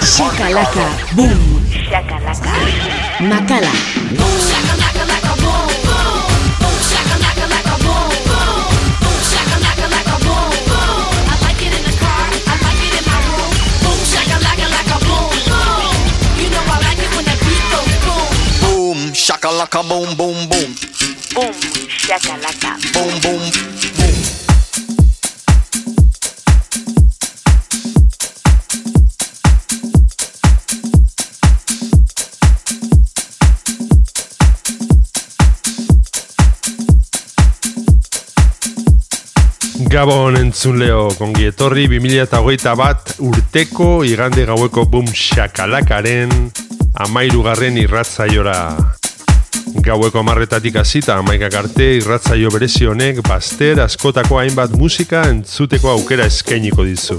Shakalaka, boom. Shakalaka. makala, shakalaka, boom, boom. Boom, boom, boom. Boom, boom, boom. I. Boom, boom, boom. Boom. Boom, shakalaka, boom, boom, boom. Boom, shakalaka. Boom, boom. Gabon entzun leo, kongi etorri 2008 bat urteko igande gaueko boom shakalakaren amairugarren irratzaiora. Gaueko amarretatik hasita amaikak arte irratzaio berezi honek baster askotako hainbat musika entzuteko aukera eskainiko dizu.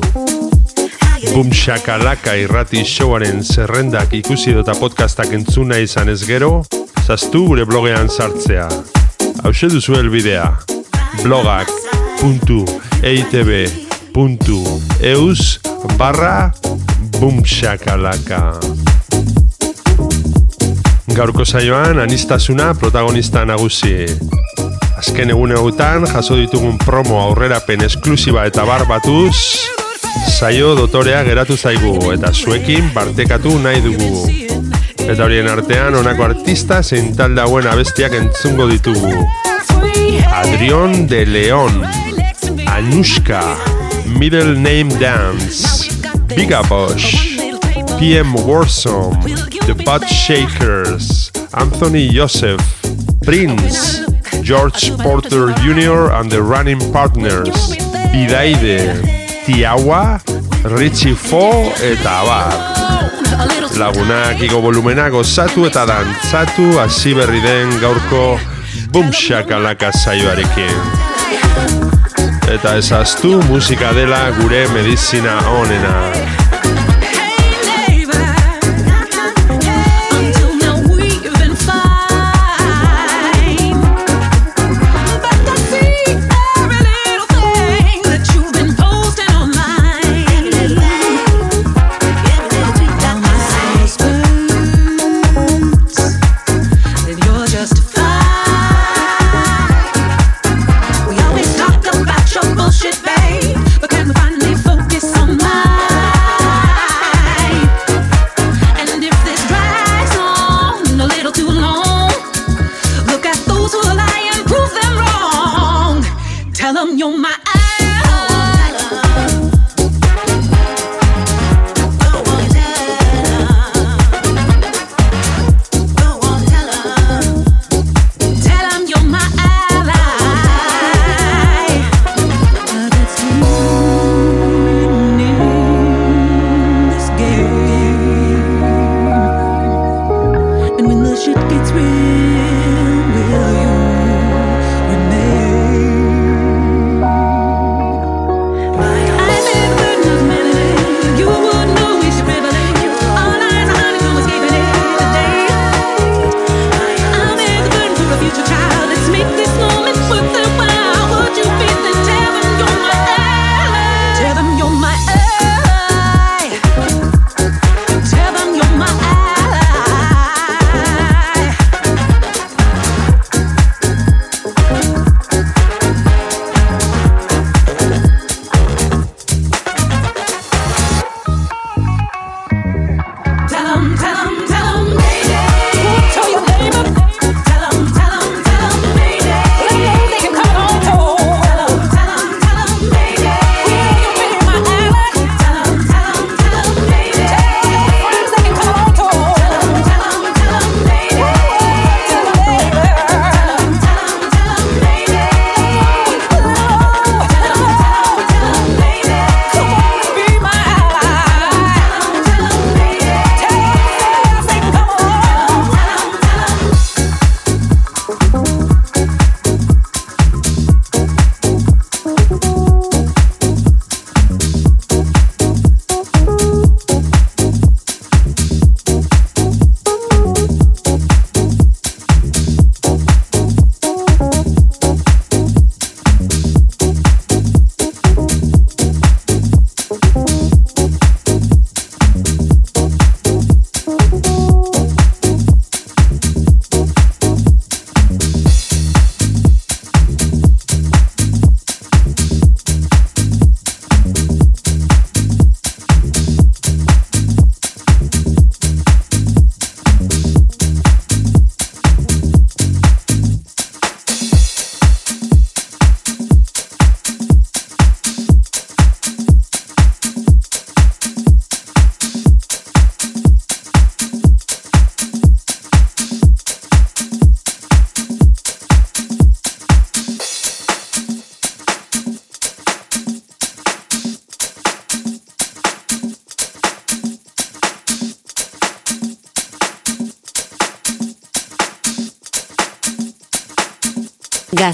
Boom shakalaka irrati showaren zerrendak ikusi dota podcastak entzuna izan ez gero, zaztu gure blogean sartzea. Hau duzu helbidea, blogak.eitb.eus barra bumshakalaka. Gaurko saioan anistasuna protagonista nagusi. Azken egun egutan jaso ditugun promo aurrerapen esklusiba eta barbatuz, saio dotorea geratu zaigu eta zuekin bartekatu nahi dugu. Eta horien artean honako artista zein talde hauen abestiak entzungo ditugu. Adrión de León, Anushka, Middle Name Dance, Bigabosh, PM Warsome, The Butt Shakers, Anthony Joseph, Prince, George Porter Jr. and the Running Partners, Bidaide, Tiawa, Richie Fo eta Abar. Lagunak igo volumena gozatu eta dantzatu hasi berri den gaurko bumshakalaka saioarekin. Eta ezaztu musika dela gure medizina onena.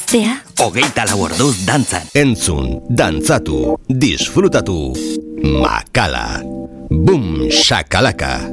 Gaztea. Hogeita lau orduz dantzan. Entzun, dantzatu, disfrutatu. Makala. Bum, shakalaka.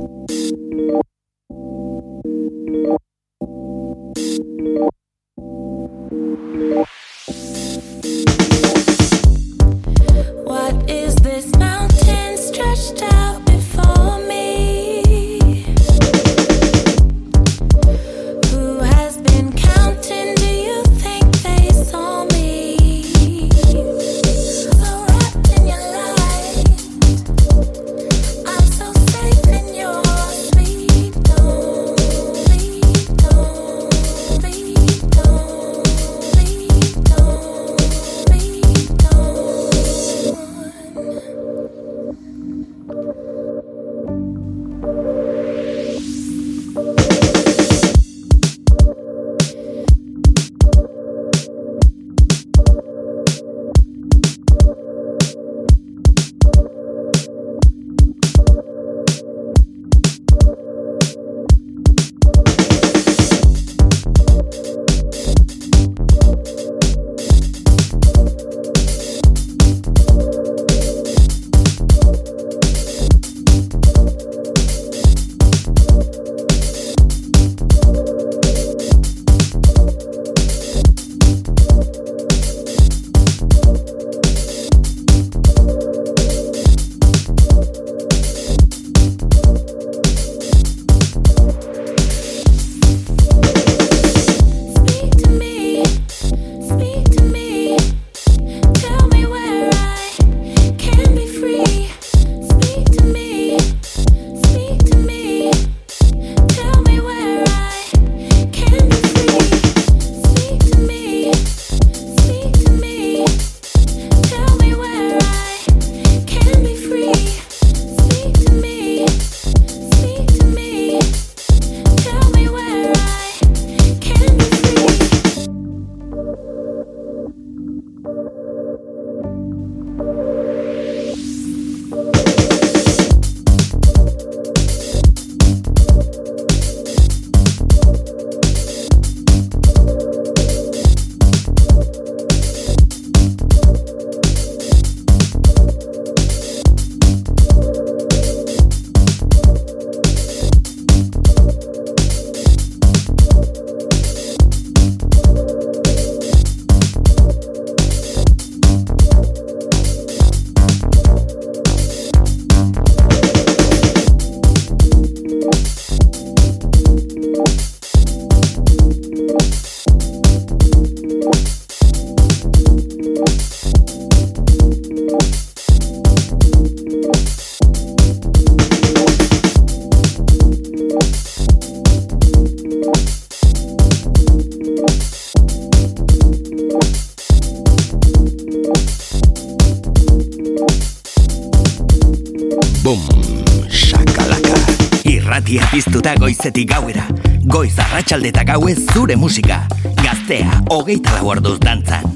Goizetik gauera Goiz arratsaldetak gauez zure musika. Gaztea, hogeita lau orduz dantzan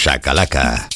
Shakalaka.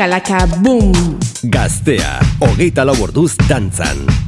Shakalaka, boom. Gaztea, hogeita lau orduz dantzan.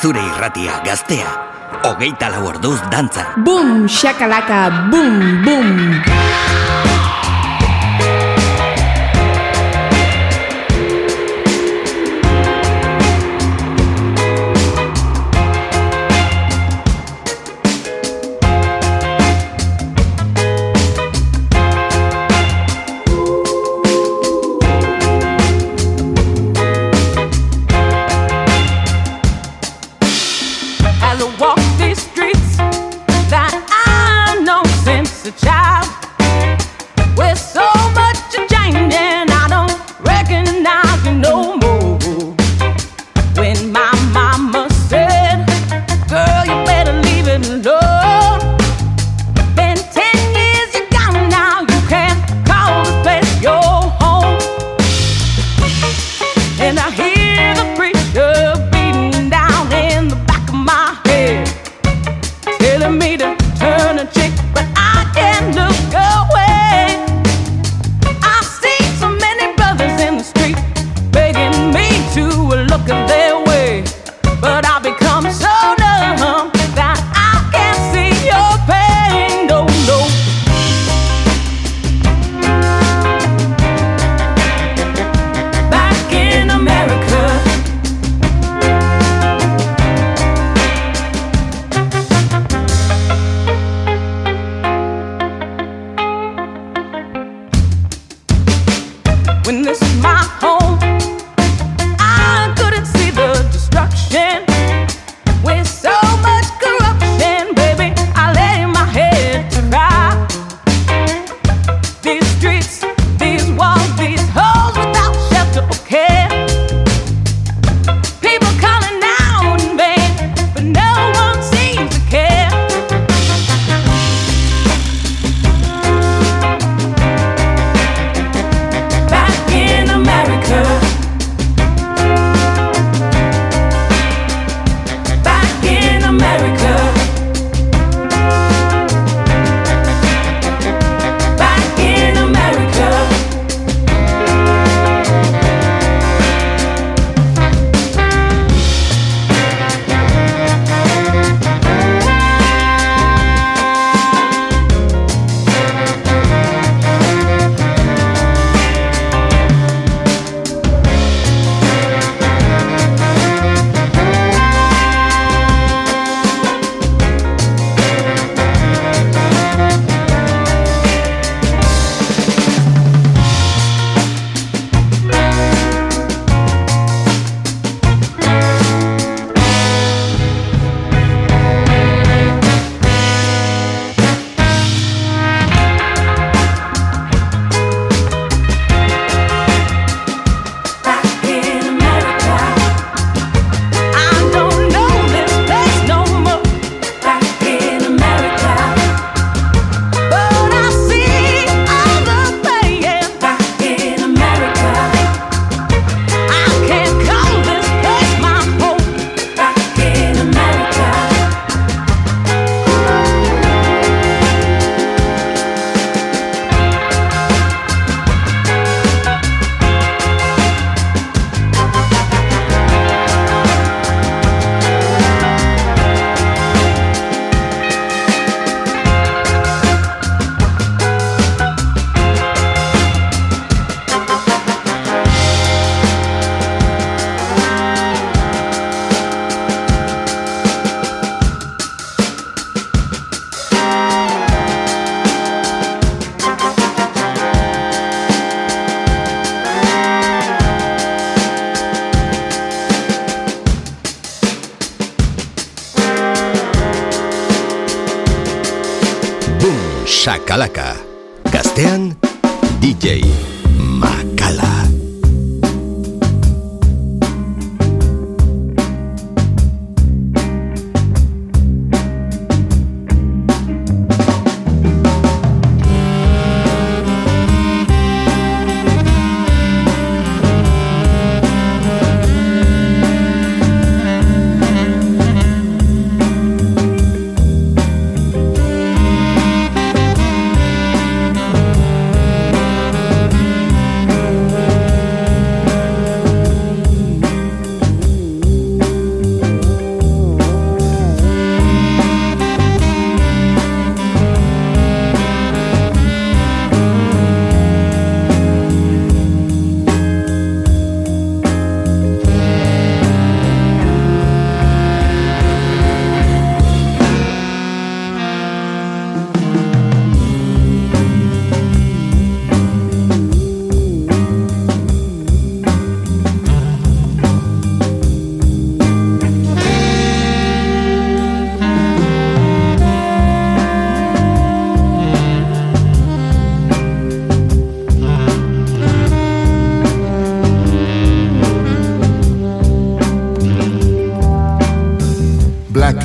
Zure irratia gaztea. Hogeita lau orduz dantza. Boom, shakalaka, boom, boom.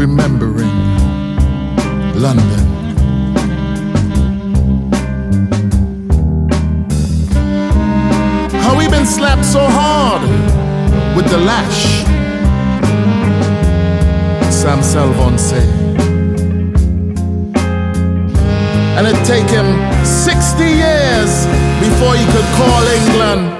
remembering London. How we been slapped so hard with the lash. Sam Selvon say. And it take him 60 years before he could call England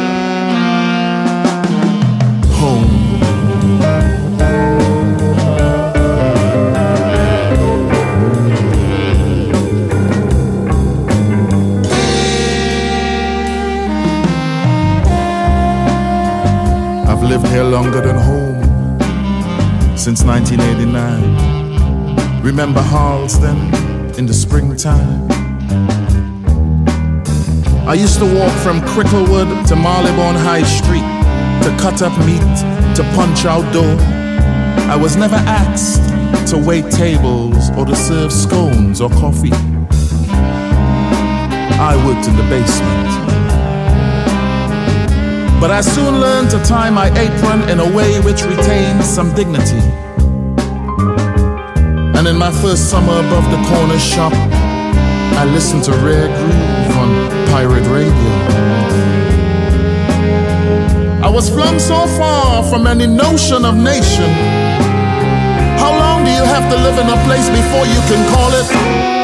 here longer than home since 1989. Remember Harlesden in the springtime? I used to walk from Cricklewood to Marylebone High Street to cut up meat, to punch out dough. I was never asked to wait tables or to serve scones or coffee. I worked in the basement. But I soon learned to tie my apron in a way which retained some dignity. And in my first summer above the corner shop, I listened to Rare Groove on pirate radio. I was flung so far from any notion of nation. How long do you have to live in a place before you can call it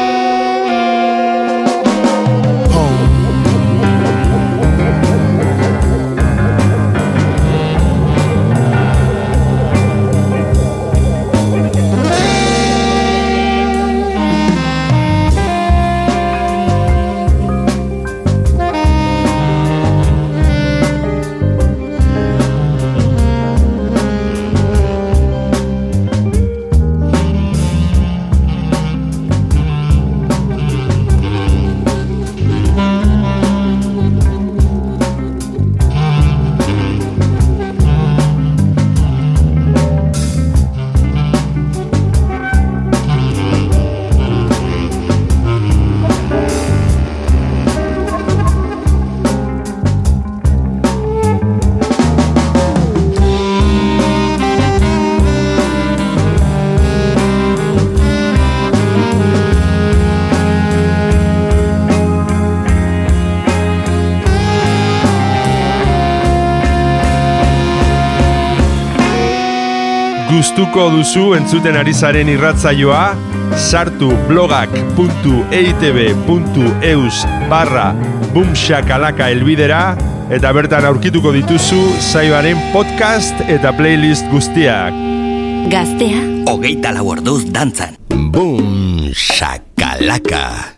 gustuko duzu entzuten ari zaren irratzaioa, sartu blogak.eitb.eus barra bumshakalaka elbidera eta bertan aurkituko dituzu zaibaren podcast eta playlist guztiak. Gaztea, hogeita lau orduz dantzan. Boom shakalaka.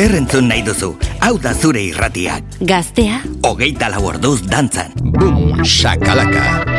Zer entzun nahi duzu? Hau da zure irratia. Gaztea. Ogeita lau orduz dantzan. Bum, shakalaka.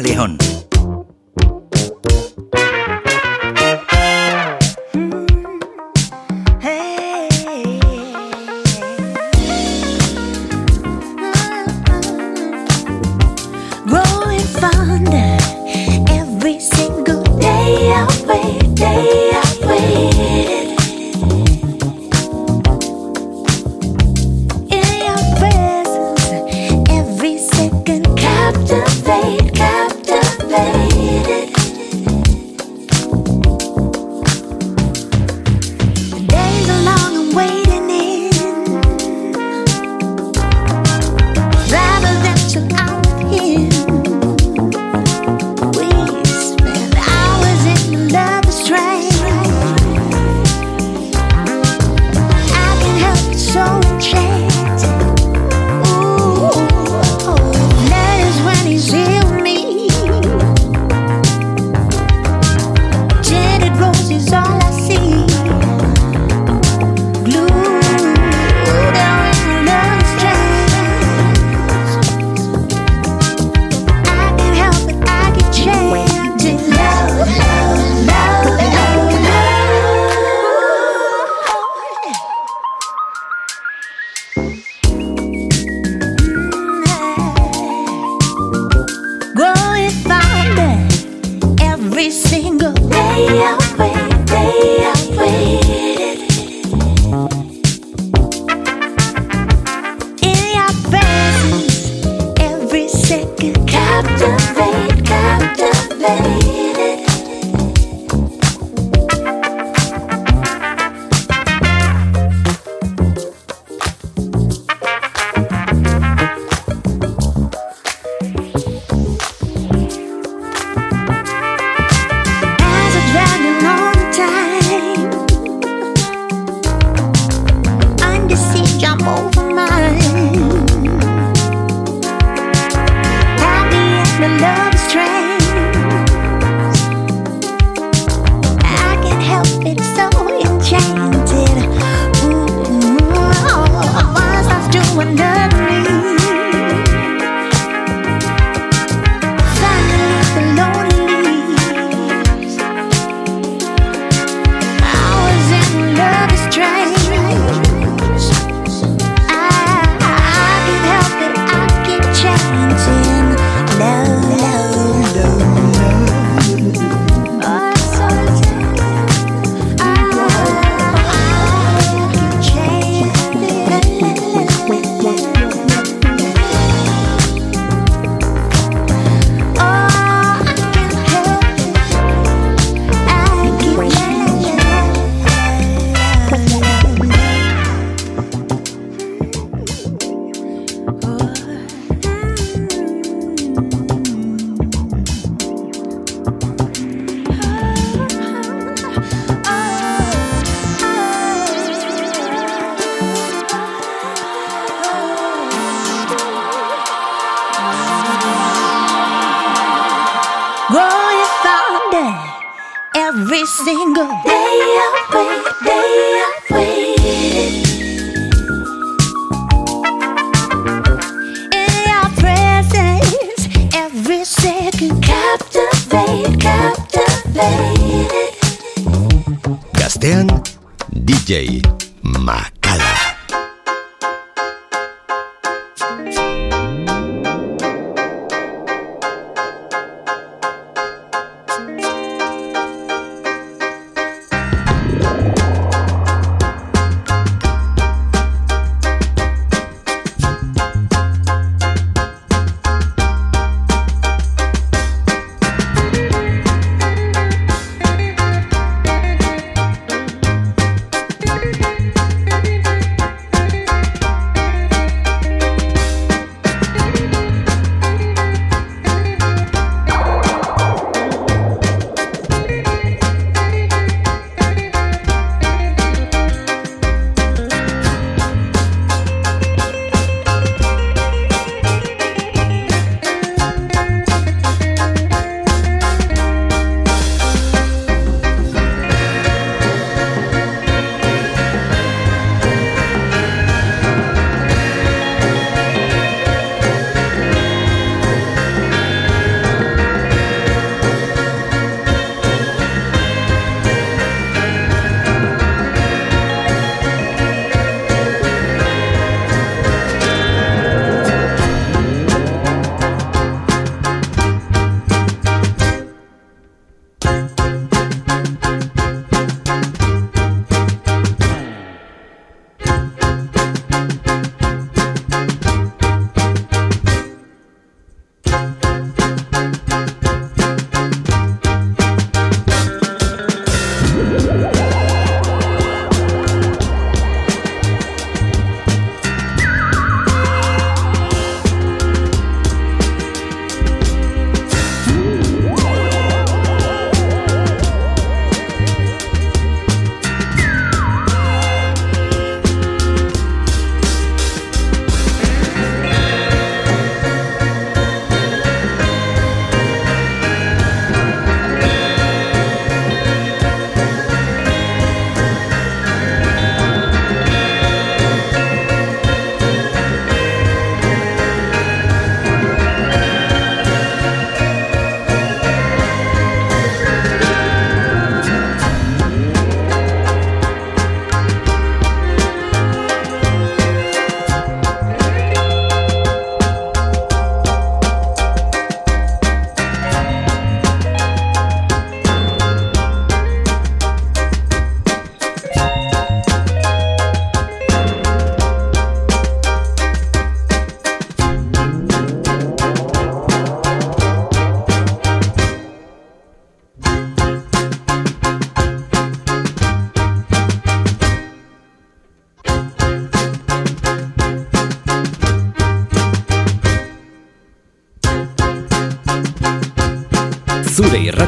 León.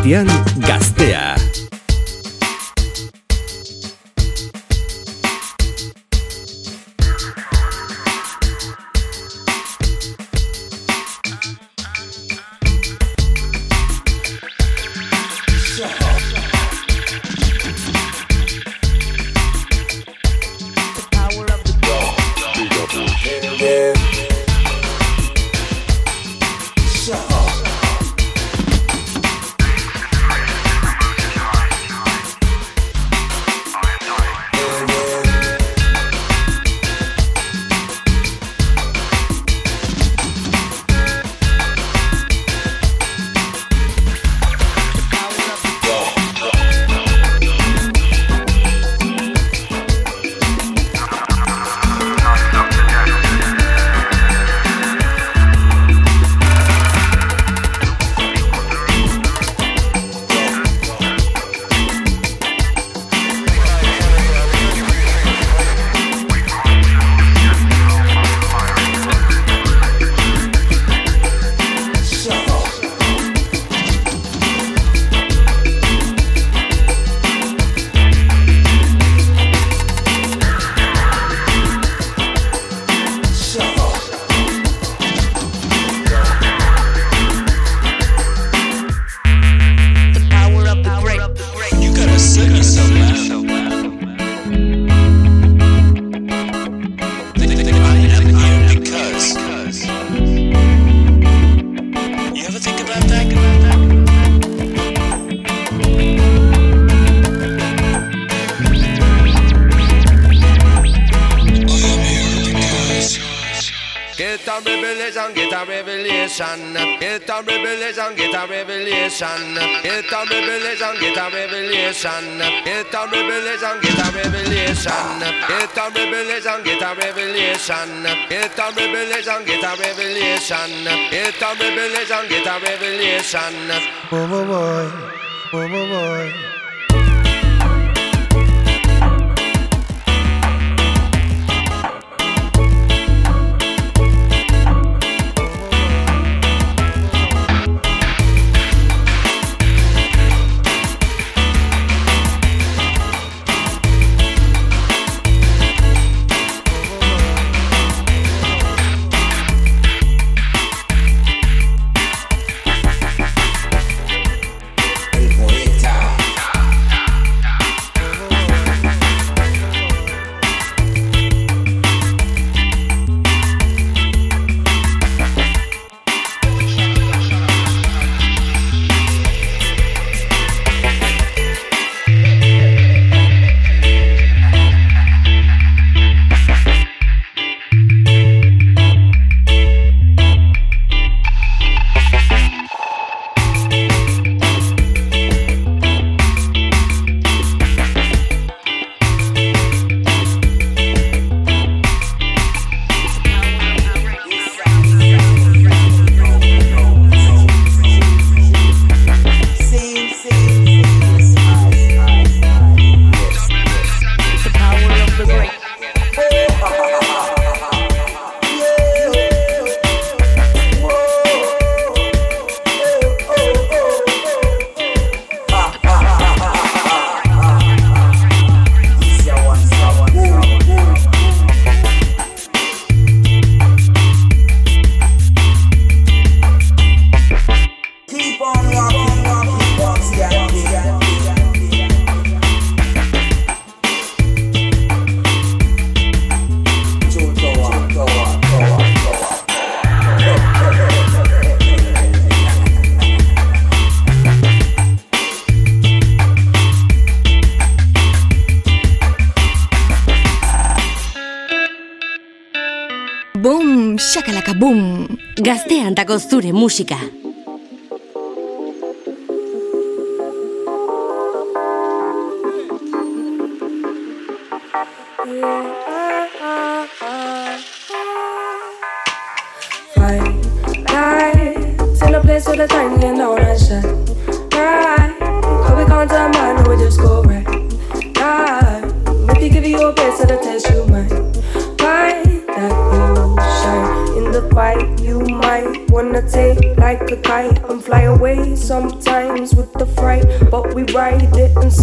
Irratian gaztea. Revelation. Get a revelation, get a revelation. Get a revelation, get a revelation. Get a revelation, get a revelation. Get a revelation, get a revelation. Get a revelation, get a revelation. Boy, boy, boy, boy, boy, Ozture Música.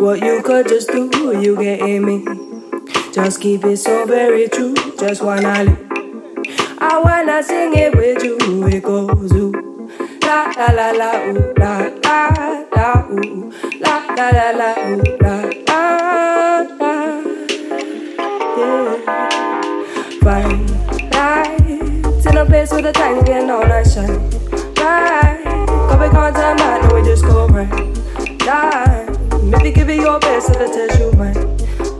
what you could just do. You get me? Just keep it so very true. Just wanna live. I wanna sing it with you. It goes ooh la la la la ooh la la la ooh la la la la ooh la la. la. Yeah. Fine lights in a place where the time getting all night shine. Right, we can't turn back, no, we just go right. Die, maybe give it your best if it tells you mine.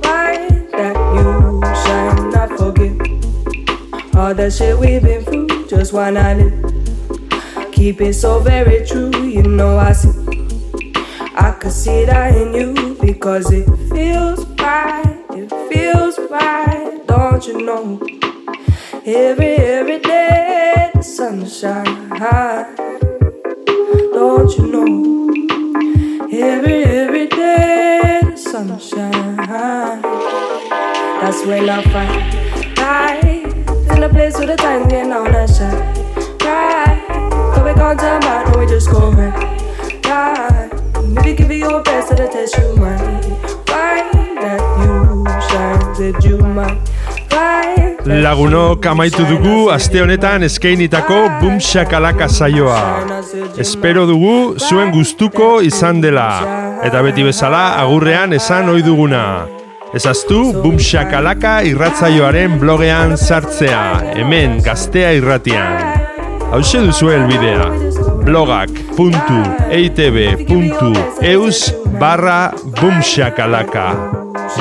Light that you shine, not forget all the shit we've been through. Just wanna live, keep it so very true. You know I see, I could see that in you because it feels right. It feels right, don't you know? Every every day the sunshine, don't you know? Every every sunshine. That's when I find light in a place where the time getting on that shine. Right, cause we can't turn back, no we just go right. Right, maybe give it your best to the test you might find that you shine, said you might Lagunok amaitu dugu aste honetan eskeinitako Boom Shakalaka saioa. Espero dugu zuen gustuko izan dela. Eta beti bezala agurrean esan ohi duguna. Ezaztu Boom Shakalaka irratzaioaren blogean sartzea. Hemen gaztea irratian. Hau duzu elbidea. blogak.eitb.eus barra Shakalaka.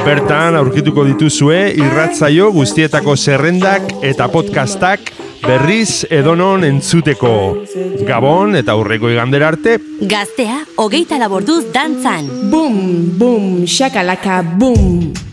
Bertan aurkituko dituzue irratzaio guztietako zerrendak eta podcastak berriz edonon entzuteko. Gabon eta aurreko igandera arte. Gaztea, hogeita laborduz dantzan. Bum, bum, shakalaka, bum.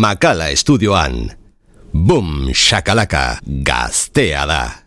Makala estudioan. Boom, shakalaka, gaztea da.